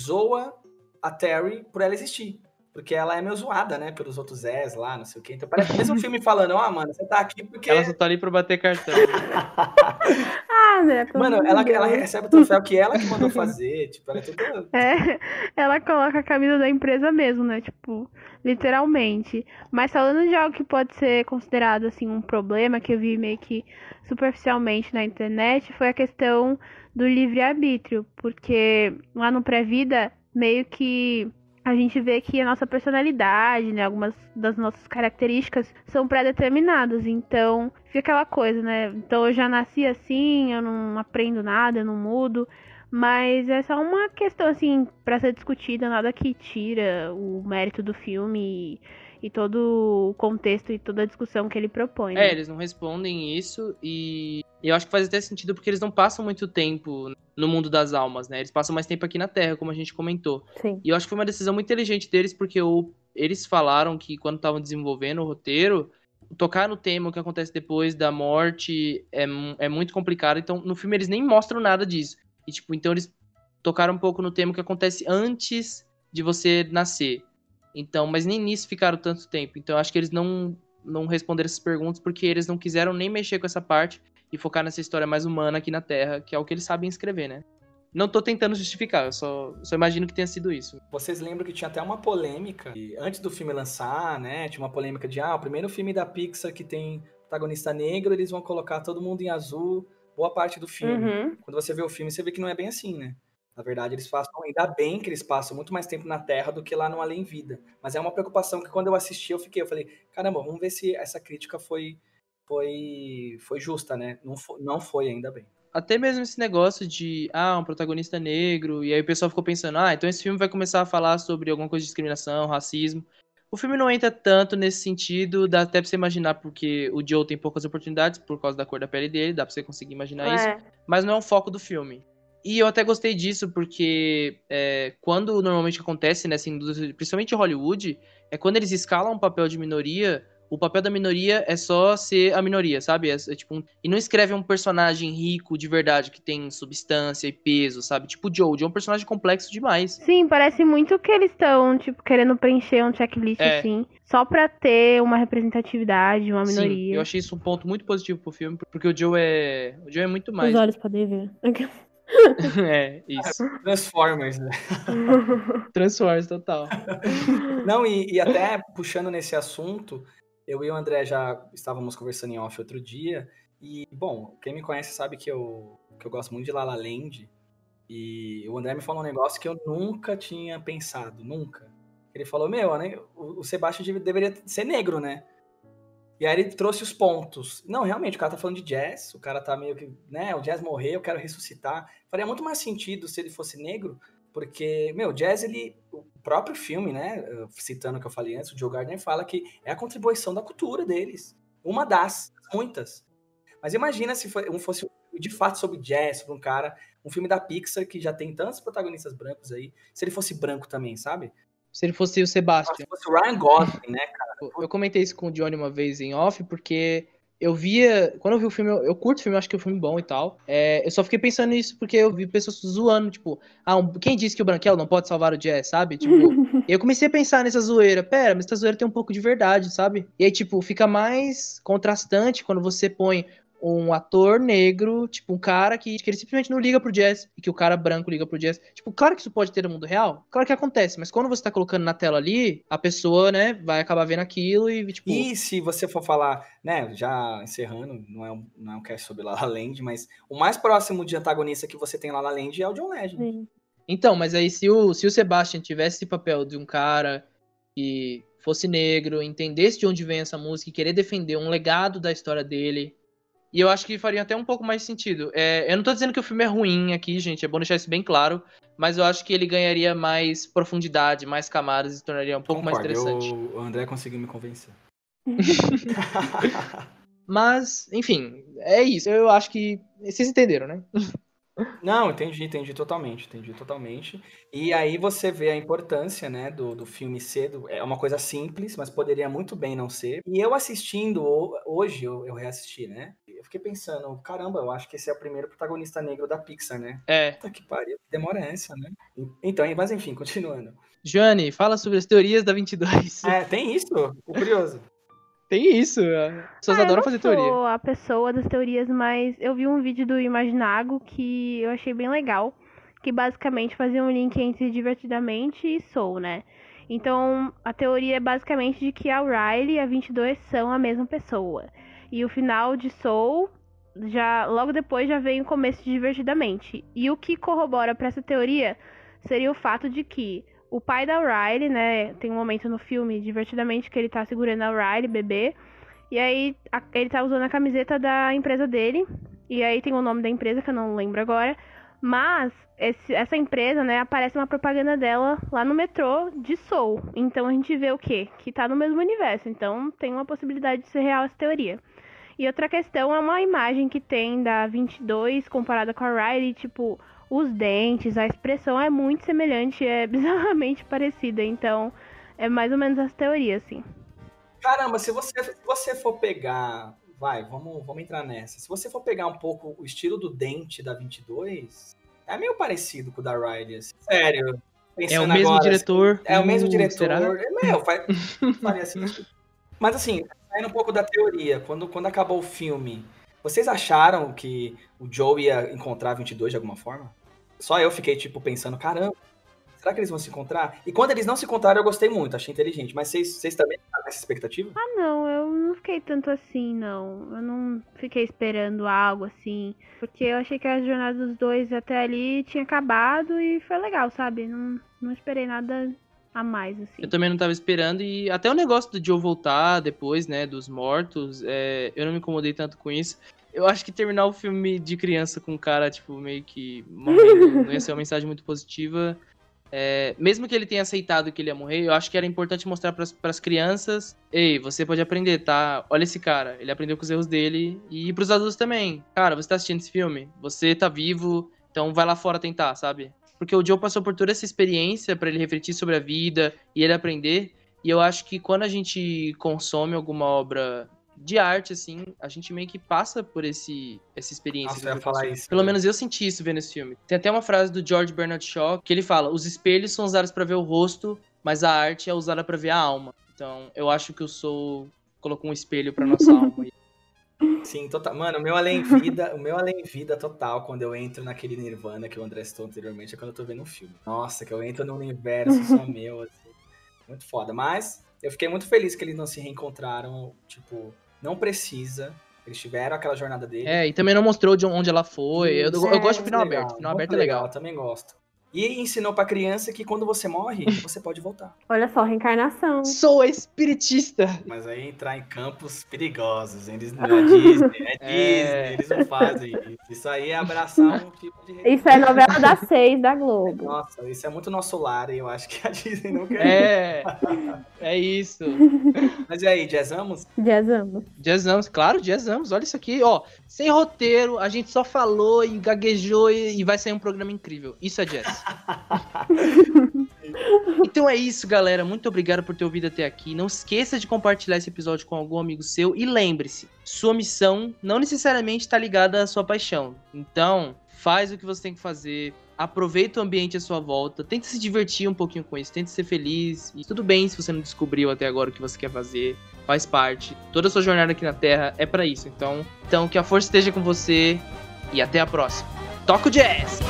[SPEAKER 2] zoa a Terry por ela existir. Porque ela é meio zoada, né? Pelos outros Zés lá, não sei o quê. Então parece mesmo filme falando, ó, oh, mano, você tá aqui porque.
[SPEAKER 1] Ela só tá ali pra bater cartão.
[SPEAKER 3] ah, né?
[SPEAKER 2] Mano, ela, ela recebe o troféu que ela que mandou fazer. Tipo, ela é tudo.
[SPEAKER 3] É, ela coloca a camisa da empresa mesmo, né? Tipo, literalmente. Mas falando de algo que pode ser considerado, assim, um problema que eu vi meio que superficialmente na internet, foi a questão do livre-arbítrio. Porque lá no pré-vida, meio que a gente vê que a nossa personalidade, né, algumas das nossas características são pré-determinadas. Então, fica aquela coisa, né? Então eu já nasci assim, eu não aprendo nada, eu não mudo. Mas é só uma questão, assim, para ser discutida, nada que tira o mérito do filme e, e, todo o contexto e toda a discussão que ele propõe.
[SPEAKER 1] É, né? eles não respondem isso e eu acho que faz até sentido porque eles não passam muito tempo no mundo das almas, né? Eles passam mais tempo aqui na Terra, como a gente comentou.
[SPEAKER 3] Sim.
[SPEAKER 1] E eu acho que foi uma decisão muito inteligente deles, porque o, eles falaram que quando estavam desenvolvendo o roteiro, tocar no tema o que acontece depois da morte é, é muito complicado. Então, no filme eles nem mostram nada disso. E, tipo, então eles tocaram um pouco no tema que acontece antes de você nascer. Então, mas nem nisso ficaram tanto tempo. Então, eu acho que eles não não responderam essas perguntas porque eles não quiseram nem mexer com essa parte e focar nessa história mais humana aqui na Terra, que é o que eles sabem escrever, né? Não tô tentando justificar, eu só, só imagino que tenha sido isso.
[SPEAKER 2] Vocês lembram que tinha até uma polêmica, antes do filme lançar, né? Tinha uma polêmica de, ah, o primeiro filme da Pixar que tem protagonista negro, eles vão colocar todo mundo em azul, boa parte do filme. Uhum. Quando você vê o filme, você vê que não é bem assim, né? Na verdade, eles passam, ainda bem que eles passam muito mais tempo na Terra do que lá no Além Vida. Mas é uma preocupação que quando eu assisti, eu fiquei, eu falei, caramba, vamos ver se essa crítica foi foi, foi justa, né? Não foi, não foi ainda bem.
[SPEAKER 1] Até mesmo esse negócio de, ah, um protagonista negro, e aí o pessoal ficou pensando, ah, então esse filme vai começar a falar sobre alguma coisa de discriminação, racismo. O filme não entra tanto nesse sentido, dá até pra você imaginar, porque o Joe tem poucas oportunidades por causa da cor da pele dele, dá pra você conseguir imaginar é. isso, mas não é o foco do filme. E eu até gostei disso, porque é, quando normalmente acontece nessa indústria, principalmente em Hollywood, é quando eles escalam um papel de minoria, o papel da minoria é só ser a minoria, sabe? É, é tipo um... E não escreve um personagem rico de verdade, que tem substância e peso, sabe? Tipo o Joe. O Joe é um personagem complexo demais.
[SPEAKER 3] Sim, parece muito que eles estão, tipo, querendo preencher um checklist, é. assim, só pra ter uma representatividade, uma minoria. Sim,
[SPEAKER 1] eu achei isso um ponto muito positivo pro filme, porque o Joe é. O Joe é muito mais.
[SPEAKER 3] Os olhos podem ver.
[SPEAKER 1] é, isso.
[SPEAKER 2] Transformers, né?
[SPEAKER 1] Transformers, total.
[SPEAKER 2] Não, e, e até puxando nesse assunto, eu e o André já estávamos conversando em off outro dia. E, bom, quem me conhece sabe que eu, que eu gosto muito de La La Land. E o André me falou um negócio que eu nunca tinha pensado, nunca. Ele falou, meu, né, o, o Sebastian deveria ser negro, né? E aí ele trouxe os pontos. Não, realmente, o cara tá falando de jazz, o cara tá meio que, né, o jazz morreu, eu quero ressuscitar. Faria muito mais sentido se ele fosse negro, porque, meu, jazz, ele. O próprio filme, né? Citando o que eu falei antes, o Joe Gardner fala que é a contribuição da cultura deles. Uma das, muitas. Mas imagina se fosse de fato sobre jazz, sobre um cara, um filme da Pixar que já tem tantos protagonistas brancos aí, se ele fosse branco também, sabe?
[SPEAKER 1] Se ele fosse o Sebastian. Se
[SPEAKER 2] fosse o Ryan Gosling, né, cara?
[SPEAKER 1] Eu comentei isso com o Johnny uma vez em off, porque eu via. Quando eu vi o filme, eu, eu curto o filme, eu acho que é um filme bom e tal. É, eu só fiquei pensando nisso porque eu vi pessoas zoando, tipo, ah, um, quem disse que o Branquel não pode salvar o Jazz, sabe? Tipo, eu comecei a pensar nessa zoeira. Pera, mas essa zoeira tem um pouco de verdade, sabe? E aí, tipo, fica mais contrastante quando você põe um ator negro, tipo, um cara que, que ele simplesmente não liga pro jazz e que o cara branco liga pro jazz. Tipo, claro que isso pode ter no mundo real, claro que acontece, mas quando você tá colocando na tela ali, a pessoa, né, vai acabar vendo aquilo e, tipo.
[SPEAKER 2] E se você for falar, né, já encerrando, não é um, não é um cast sobre La La Land, mas o mais próximo de antagonista que você tem lá La La Land é o John Legend.
[SPEAKER 1] Então, mas aí se o, se o Sebastian tivesse esse papel de um cara que fosse negro, entendesse de onde vem essa música e querer defender um legado da história dele. E eu acho que faria até um pouco mais sentido. É, eu não tô dizendo que o filme é ruim aqui, gente, é bom deixar isso bem claro, mas eu acho que ele ganharia mais profundidade, mais camadas e se tornaria um pouco Concordo, mais interessante.
[SPEAKER 2] Eu, o André conseguiu me convencer.
[SPEAKER 1] mas, enfim, é isso. Eu acho que vocês entenderam, né?
[SPEAKER 2] Não, entendi, entendi totalmente, entendi totalmente. E aí você vê a importância, né, do, do filme cedo. É uma coisa simples, mas poderia muito bem não ser. E eu assistindo, hoje eu, eu reassisti, né? Eu fiquei pensando, caramba, eu acho que esse é o primeiro protagonista negro da Pixar, né?
[SPEAKER 1] É.
[SPEAKER 2] Puta que pariu, que demora essa, né? Então, mas enfim, continuando.
[SPEAKER 1] Joane, fala sobre as teorias da 22.
[SPEAKER 2] É, tem isso? Curioso.
[SPEAKER 1] Tem isso. As pessoas ah, adoram fazer teoria. Eu
[SPEAKER 3] sou a pessoa das teorias, mas eu vi um vídeo do Imaginago que eu achei bem legal. Que basicamente fazia um link entre Divertidamente e Soul, né? Então, a teoria é basicamente de que a Riley e a 22 são a mesma pessoa. E o final de Soul, já logo depois já vem o começo de Divertidamente. E o que corrobora para essa teoria seria o fato de que o pai da Riley, né? Tem um momento no filme, divertidamente, que ele tá segurando a Riley, bebê. E aí a, ele tá usando a camiseta da empresa dele. E aí tem o nome da empresa, que eu não lembro agora. Mas esse, essa empresa, né, aparece uma propaganda dela lá no metrô de Soul. Então a gente vê o quê? Que tá no mesmo universo. Então tem uma possibilidade de ser real essa teoria. E outra questão é uma imagem que tem da 22 comparada com a Riley, tipo, os dentes, a expressão é muito semelhante, é bizarramente parecida. Então, é mais ou menos essa teoria, assim.
[SPEAKER 2] Caramba, se você, se você for pegar. Vai, vamos, vamos entrar nessa. Se você for pegar um pouco o estilo do dente da 22, é meio parecido com o da Riley. Assim. Sério.
[SPEAKER 1] É o mesmo agora, diretor. Assim,
[SPEAKER 2] é o mesmo diretor. Será? É, meu, faz, faria assim. Mas assim, saindo um pouco da teoria, quando, quando acabou o filme, vocês acharam que o Joe ia encontrar 22 de alguma forma? Só eu fiquei, tipo, pensando, caramba, será que eles vão se encontrar? E quando eles não se encontraram, eu gostei muito, achei inteligente. Mas vocês, vocês também ficaram nessa expectativa?
[SPEAKER 3] Ah, não, eu não fiquei tanto assim, não. Eu não fiquei esperando algo assim. Porque eu achei que a jornada dos dois até ali tinha acabado e foi legal, sabe? Não, não esperei nada a mais, assim.
[SPEAKER 1] Eu também não tava esperando e até o negócio do Joe voltar depois, né, dos mortos, é, eu não me incomodei tanto com isso. Eu acho que terminar o filme de criança com um cara, tipo, meio que morrendo, não ia ser uma mensagem muito positiva. É, mesmo que ele tenha aceitado que ele ia morrer, eu acho que era importante mostrar para as crianças: ei, você pode aprender, tá? Olha esse cara, ele aprendeu com os erros dele. E para os adultos também. Cara, você tá assistindo esse filme, você tá vivo, então vai lá fora tentar, sabe? Porque o Joe passou por toda essa experiência para ele refletir sobre a vida e ele aprender. E eu acho que quando a gente consome alguma obra de arte, assim, a gente meio que passa por esse, essa experiência.
[SPEAKER 2] Nossa, eu ia falar isso.
[SPEAKER 1] Pelo menos eu senti isso vendo esse filme. Tem até uma frase do George Bernard Shaw que ele fala: os espelhos são usados para ver o rosto, mas a arte é usada para ver a alma. Então, eu acho que o Soul colocou um espelho para nossa alma.
[SPEAKER 2] Sim, total. Mano, o meu além vida, o meu além vida total quando eu entro naquele Nirvana que o André citou anteriormente é quando eu tô vendo um filme. Nossa, que eu entro num universo só meu, assim. Muito foda. Mas eu fiquei muito feliz que eles não se reencontraram, tipo, não precisa. Eles tiveram aquela jornada dele.
[SPEAKER 1] É, e também não mostrou de onde ela foi. eu, eu, gosto de final legal, aberto. Final aberto é legal.
[SPEAKER 2] Eu também gosto. E ensinou pra criança que quando você morre, você pode voltar.
[SPEAKER 3] Olha só, reencarnação.
[SPEAKER 1] Sou espiritista.
[SPEAKER 2] Mas aí entrar em campos perigosos. Eles não é Disney, é, é Disney, eles não fazem isso. Isso aí é abraçar um tipo de.
[SPEAKER 3] Isso é novela das seis da Globo.
[SPEAKER 2] Nossa, isso é muito nosso lar e eu acho que a Disney não quer.
[SPEAKER 1] É, é isso.
[SPEAKER 2] Mas e aí, jazzamos?
[SPEAKER 3] Jazzamos.
[SPEAKER 1] Jazzamos, claro, jazzamos. Olha isso aqui, ó. Sem roteiro, a gente só falou e gaguejou e vai sair um programa incrível. Isso é jazz. então é isso, galera. Muito obrigado por ter ouvido até aqui. Não esqueça de compartilhar esse episódio com algum amigo seu. E lembre-se, sua missão não necessariamente está ligada à sua paixão. Então, faz o que você tem que fazer. Aproveita o ambiente à sua volta. Tente se divertir um pouquinho com isso. Tente ser feliz. E tudo bem se você não descobriu até agora o que você quer fazer. Faz parte. Toda a sua jornada aqui na Terra é para isso. Então, então que a força esteja com você. E até a próxima. Toca o jazz!